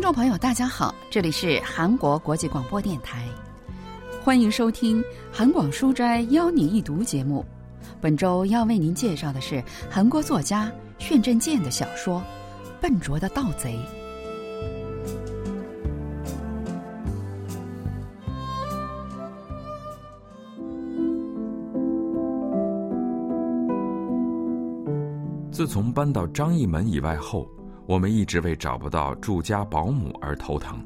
听众朋友，大家好，这里是韩国国际广播电台，欢迎收听韩广书斋邀你一读节目。本周要为您介绍的是韩国作家炫振健的小说《笨拙的盗贼》。自从搬到张义门以外后，我们一直为找不到住家保姆而头疼。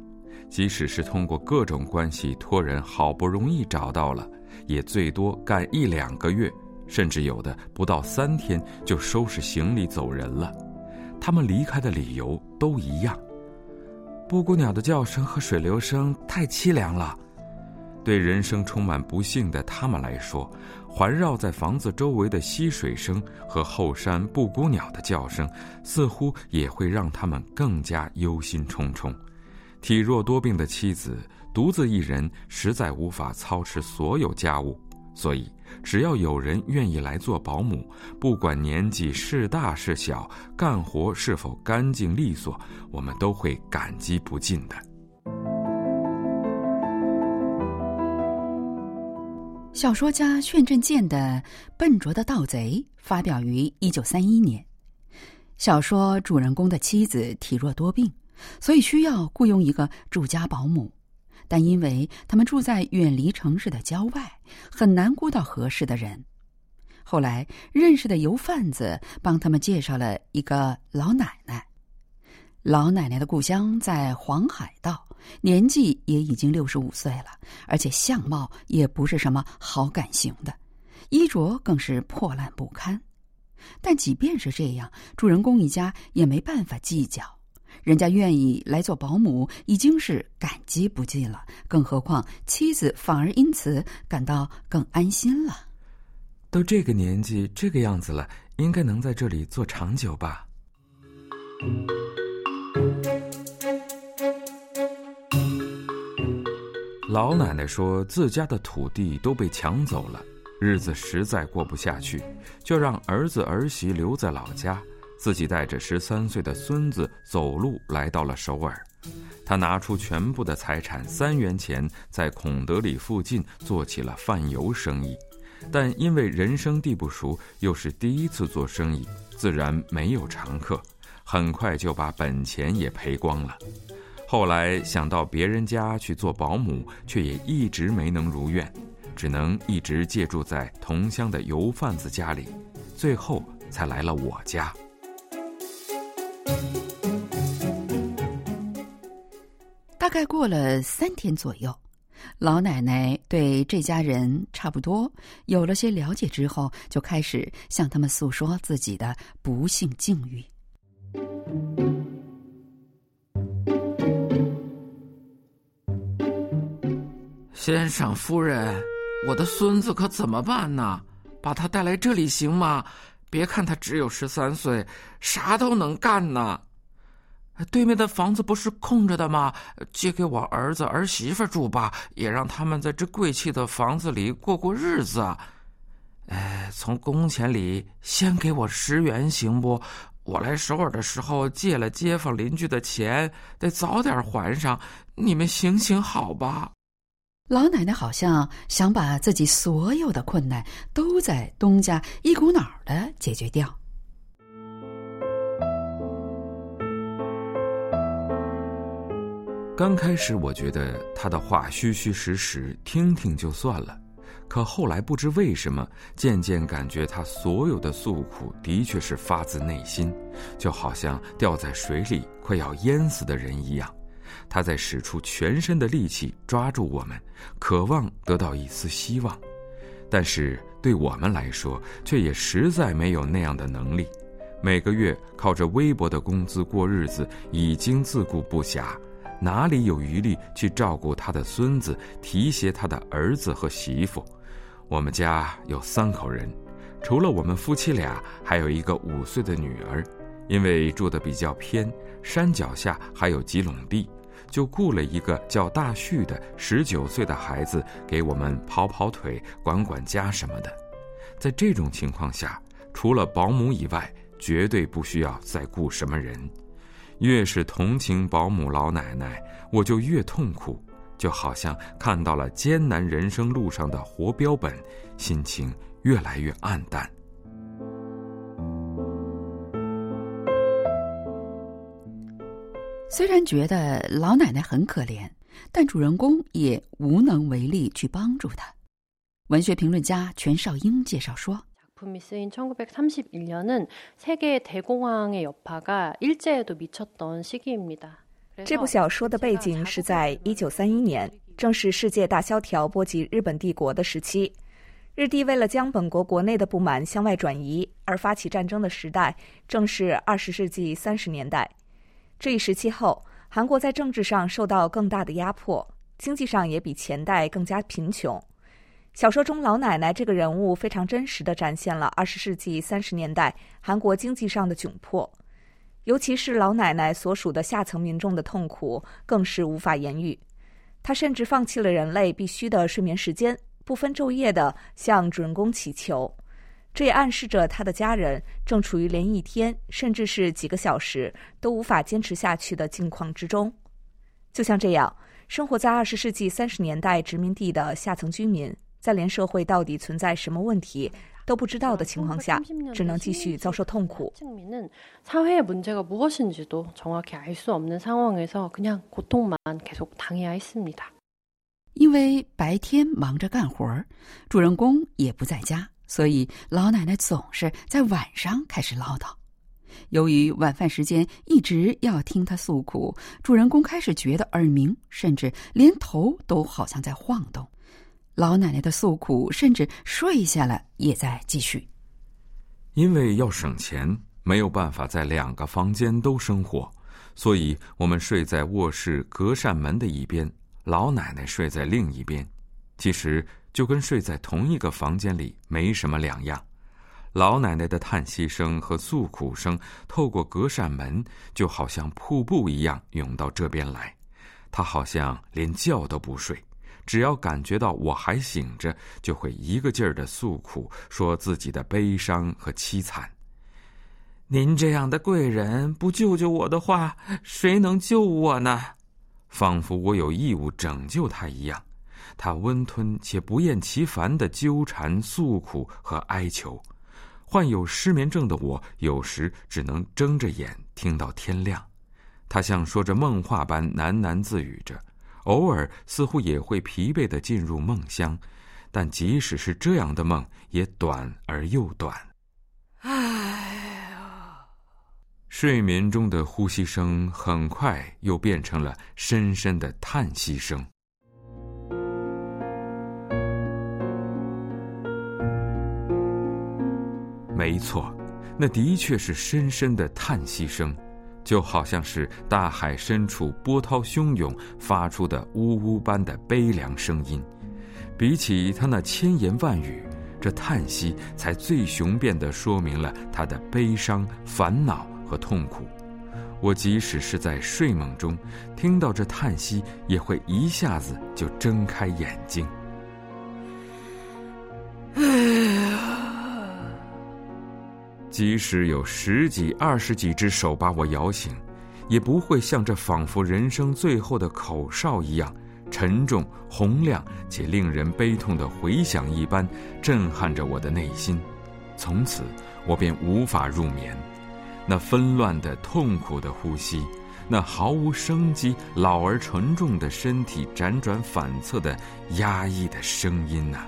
即使是通过各种关系托人，好不容易找到了，也最多干一两个月，甚至有的不到三天就收拾行李走人了。他们离开的理由都一样：布谷鸟的叫声和水流声太凄凉了。对人生充满不幸的他们来说，环绕在房子周围的溪水声和后山布谷鸟的叫声，似乎也会让他们更加忧心忡忡。体弱多病的妻子，独自一人，实在无法操持所有家务，所以只要有人愿意来做保姆，不管年纪是大是小，干活是否干净利索，我们都会感激不尽的。小说家炫振健的《笨拙的盗贼》发表于一九三一年。小说主人公的妻子体弱多病，所以需要雇佣一个住家保姆，但因为他们住在远离城市的郊外，很难雇到合适的人。后来认识的油贩子帮他们介绍了一个老奶奶。老奶奶的故乡在黄海道。年纪也已经六十五岁了，而且相貌也不是什么好感型的，衣着更是破烂不堪。但即便是这样，主人公一家也没办法计较，人家愿意来做保姆已经是感激不尽了，更何况妻子反而因此感到更安心了。都这个年纪这个样子了，应该能在这里做长久吧。老奶奶说自家的土地都被抢走了，日子实在过不下去，就让儿子儿媳留在老家，自己带着十三岁的孙子走路来到了首尔。他拿出全部的财产三元钱，在孔德里附近做起了贩油生意，但因为人生地不熟，又是第一次做生意，自然没有常客，很快就把本钱也赔光了。后来想到别人家去做保姆，却也一直没能如愿，只能一直借住在同乡的油贩子家里，最后才来了我家。大概过了三天左右，老奶奶对这家人差不多有了些了解之后，就开始向他们诉说自己的不幸境遇。先生夫人，我的孙子可怎么办呢？把他带来这里行吗？别看他只有十三岁，啥都能干呢。对面的房子不是空着的吗？借给我儿子儿媳妇住吧，也让他们在这贵气的房子里过过日子。哎，从工钱里先给我十元行不？我来首尔的时候借了街坊邻居的钱，得早点还上。你们行行好吧？老奶奶好像想把自己所有的困难都在东家一股脑儿的解决掉。刚开始我觉得他的话虚虚实实，听听就算了，可后来不知为什么，渐渐感觉他所有的诉苦的确是发自内心，就好像掉在水里快要淹死的人一样。他在使出全身的力气抓住我们，渴望得到一丝希望，但是对我们来说，却也实在没有那样的能力。每个月靠着微薄的工资过日子，已经自顾不暇，哪里有余力去照顾他的孙子，提携他的儿子和媳妇？我们家有三口人，除了我们夫妻俩，还有一个五岁的女儿。因为住的比较偏，山脚下还有几垄地。就雇了一个叫大旭的十九岁的孩子给我们跑跑腿、管管家什么的。在这种情况下，除了保姆以外，绝对不需要再雇什么人。越是同情保姆老奶奶，我就越痛苦，就好像看到了艰难人生路上的活标本，心情越来越暗淡。虽然觉得老奶奶很可怜，但主人公也无能为力去帮助她。文学评论家全少英介绍说。작품이쓰인1931년은세계대공황의여파가일제에도미쳤던시기입니다这部小说的背景是在一九三一年，正是世界大萧条波及日本帝国的时期。日帝为了将本国国内的不满向外转移而发起战争的时代，正是二十世纪三十年代。 这一时期后，韩国在政治上受到更大的压迫，经济上也比前代更加贫穷。小说中老奶奶这个人物非常真实的展现了二十世纪三十年代韩国经济上的窘迫，尤其是老奶奶所属的下层民众的痛苦更是无法言喻。她甚至放弃了人类必须的睡眠时间，不分昼夜的向主人公祈求。这也暗示着他的家人正处于连一天甚至是几个小时都无法坚持下去的境况之中。就像这样，生活在二十世纪三十年代殖民地的下层居民。在连社会到底存在什么问题都不知道的情况下，只能继续遭受痛苦。사회의문제가무엇인지도정확히알수없는상황에서그냥고통만계속당해야했습니다因为白天忙着干活主人公也不在家， 所以老奶奶总是在晚上开始唠叨。由于晚饭时间一直要听她诉苦，主人公开始觉得耳鸣，甚至连头都好像在晃动。老奶奶的诉苦，甚至睡下了也在继续。因为要省钱，没有办法在两个房间都生活，所以我们睡在卧室隔扇门的一边，老奶奶睡在另一边。其实就跟睡在同一个房间里没什么两样。老奶奶的叹息声和诉苦声透过隔扇门，就好像瀑布一样涌到这边来。她好像连觉都不睡。只要感觉到我还醒着，就会一个劲儿的诉苦，说自己的悲伤和凄惨。您这样的贵人不救救我的话，谁能救我呢？仿佛我有义务拯救他一样。他温吞且不厌其烦的纠缠、诉苦和哀求。患有失眠症的我，有时只能睁着眼听到天亮。他像说着梦话般喃喃自语着。偶尔似乎也会疲惫的进入梦乡，但即使是这样的梦，也短而又短。哎呀！睡眠中的呼吸声很快又变成了深深的叹息声。没错，那的确是深深的叹息声。就好像是大海深处波涛汹涌发出的呜呜般的悲凉声音，比起他那千言万语，这叹息才最雄辩地说明了他的悲伤、烦恼和痛苦。我即使是在睡梦中，听到这叹息，也会一下子就睁开眼睛。即使有十几、二十几只手把我摇醒，也不会像这仿佛人生最后的口哨一样沉重、洪亮且令人悲痛的回响一般震撼着我的内心。从此，我便无法入眠。那纷乱的、痛苦的呼吸，那毫无生机、老而沉重的身体辗转反侧的压抑的声音呐！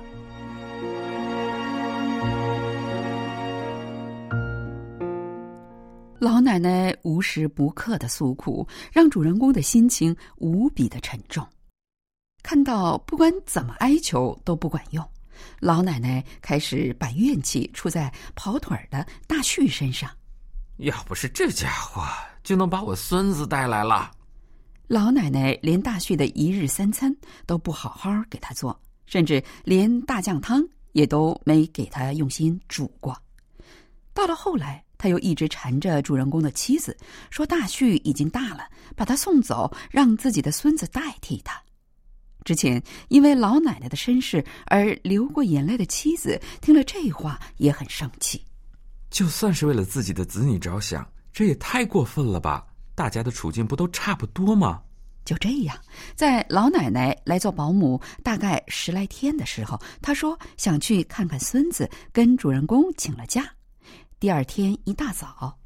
奶奶无时不刻的诉苦，让主人公的心情无比的沉重。看到不管怎么哀求都不管用，老奶奶开始把怨气出在跑腿的大旭身上。要不是这家伙，就能把我孙子带来了。老奶奶连大旭的一日三餐都不好好给他做，甚至连大酱汤也都没给他用心煮过。到了后来。他又一直缠着主人公的妻子，说大旭已经大了，把他送走，让自己的孙子代替他。之前因为老奶奶的身世而流过眼泪的妻子，听了这话也很生气。就算是为了自己的子女着想，这也太过分了吧？大家的处境不都差不多吗？就这样，在老奶奶来做保姆大概十来天的时候，他说想去看看孙子，跟主人公请了假。第二天一大早，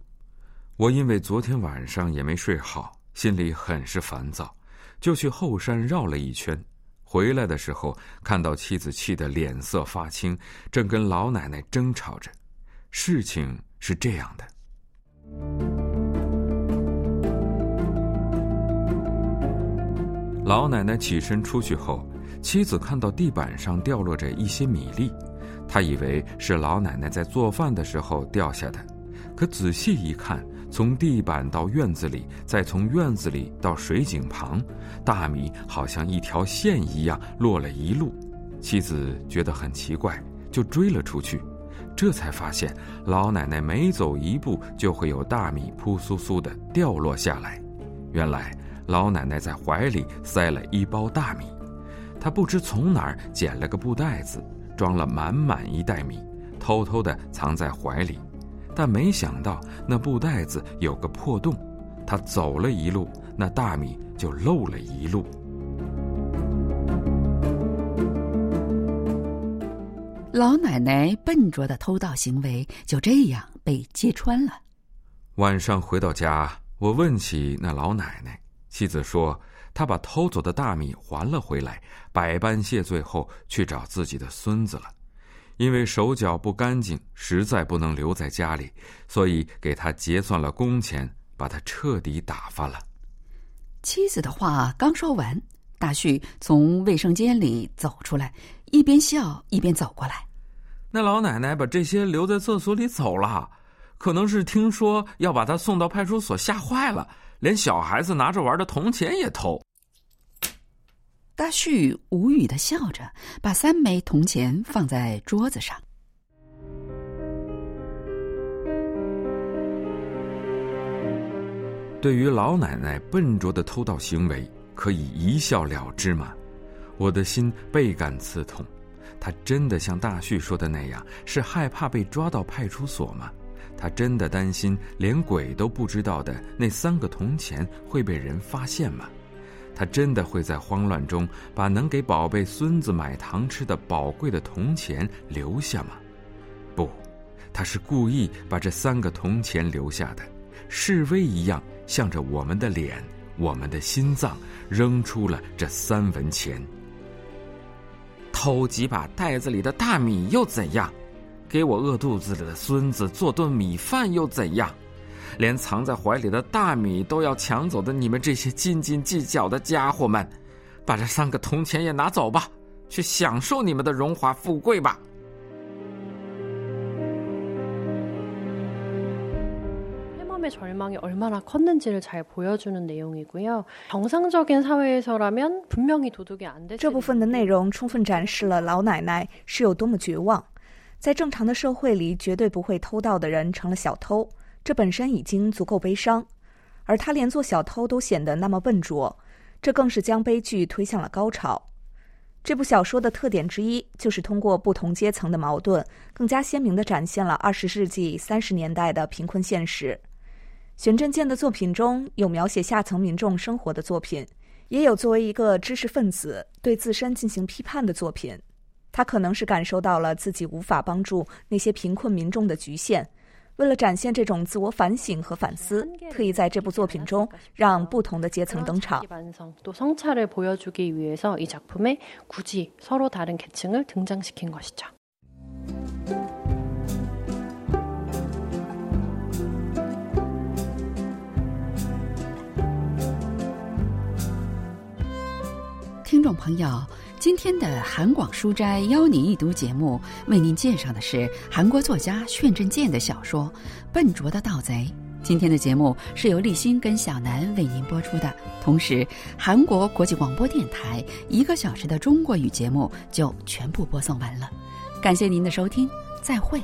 我因为昨天晚上也没睡好，心里很是烦躁，就去后山绕了一圈。回来的时候，看到妻子气得脸色发青，正跟老奶奶争吵着。事情是这样的。老奶奶起身出去后，妻子看到地板上掉落着一些米粒，他以为是老奶奶在做饭的时候掉下的，可仔细一看，从地板到院子里，再从院子里到水井旁，大米好像一条线一样落了一路。妻子觉得很奇怪，就追了出去，这才发现老奶奶每走一步就会有大米扑簌簌的掉落下来，原来。老奶奶在怀里塞了一包大米，她不知从哪儿捡了个布袋子，装了满满一袋米，偷偷的藏在怀里。但没想到那布袋子有个破洞，他走了一路，那大米就漏了一路。老奶奶笨拙的偷盗行为就这样被揭穿了。晚上回到家，我问起那老奶奶。妻子说：“他把偷走的大米还了回来，百般谢罪后去找自己的孙子了。因为手脚不干净，实在不能留在家里，所以给他结算了工钱，把他彻底打发了。”妻子的话刚说完，大旭从卫生间里走出来，一边笑一边走过来。那老奶奶把这些留在厕所里走了，可能是听说要把他送到派出所，吓坏了。连小孩子拿着玩的铜钱也偷。大旭无语的笑着，把三枚铜钱放在桌子上。对于老奶奶笨拙的偷盗行为，可以一笑了之吗？我的心倍感刺痛。她真的像大旭说的那样，是害怕被抓到派出所吗？他真的担心连鬼都不知道的那三个铜钱会被人发现吗？他真的会在慌乱中把能给宝贝孙子买糖吃的宝贵的铜钱留下吗？不，他是故意把这三个铜钱留下的，示威一样向着我们的脸、我们的心脏扔出了这三文钱。偷几把袋子里的大米又怎样？给我饿肚子里的孙子做顿米饭又怎样？连藏在怀里的大米都要抢走的你们这些斤斤计较的家伙们，把这三个铜钱也拿走吧，去享受你们的荣华富贵吧。해멈의절망이얼마나컸는지를잘보여주는내용이고요정상적인사회에서라면분명히도둑이안됐这部分的内容充分展示了老奶奶是有多么绝望。 在正常的社会里，绝对不会偷盗的人成了小偷，这本身已经足够悲伤。而他连做小偷都显得那么笨拙，这更是将悲剧推向了高潮。这部小说的特点之一，就是通过不同阶层的矛盾，更加鲜明地展现了二十世纪三十年代的贫困现实。玄振健的作品中有描写下层民众生活的作品，也有作为一个知识分子对自身进行批判的作品。他可能是感受到了自己无法帮助那些贫困民众的局限。为了展现这种自我反省和反思特意在这部作品中让不同的阶层登场。听众朋友今天的韩广书斋邀您一读节目，为您介绍的是韩国作家炫振健的小说《笨拙的盗贼》。今天的节目是由立新跟小南为您播出的，同时韩国国际广播电台一个小时的中国语节目就全部播送完了。感谢您的收听，再会。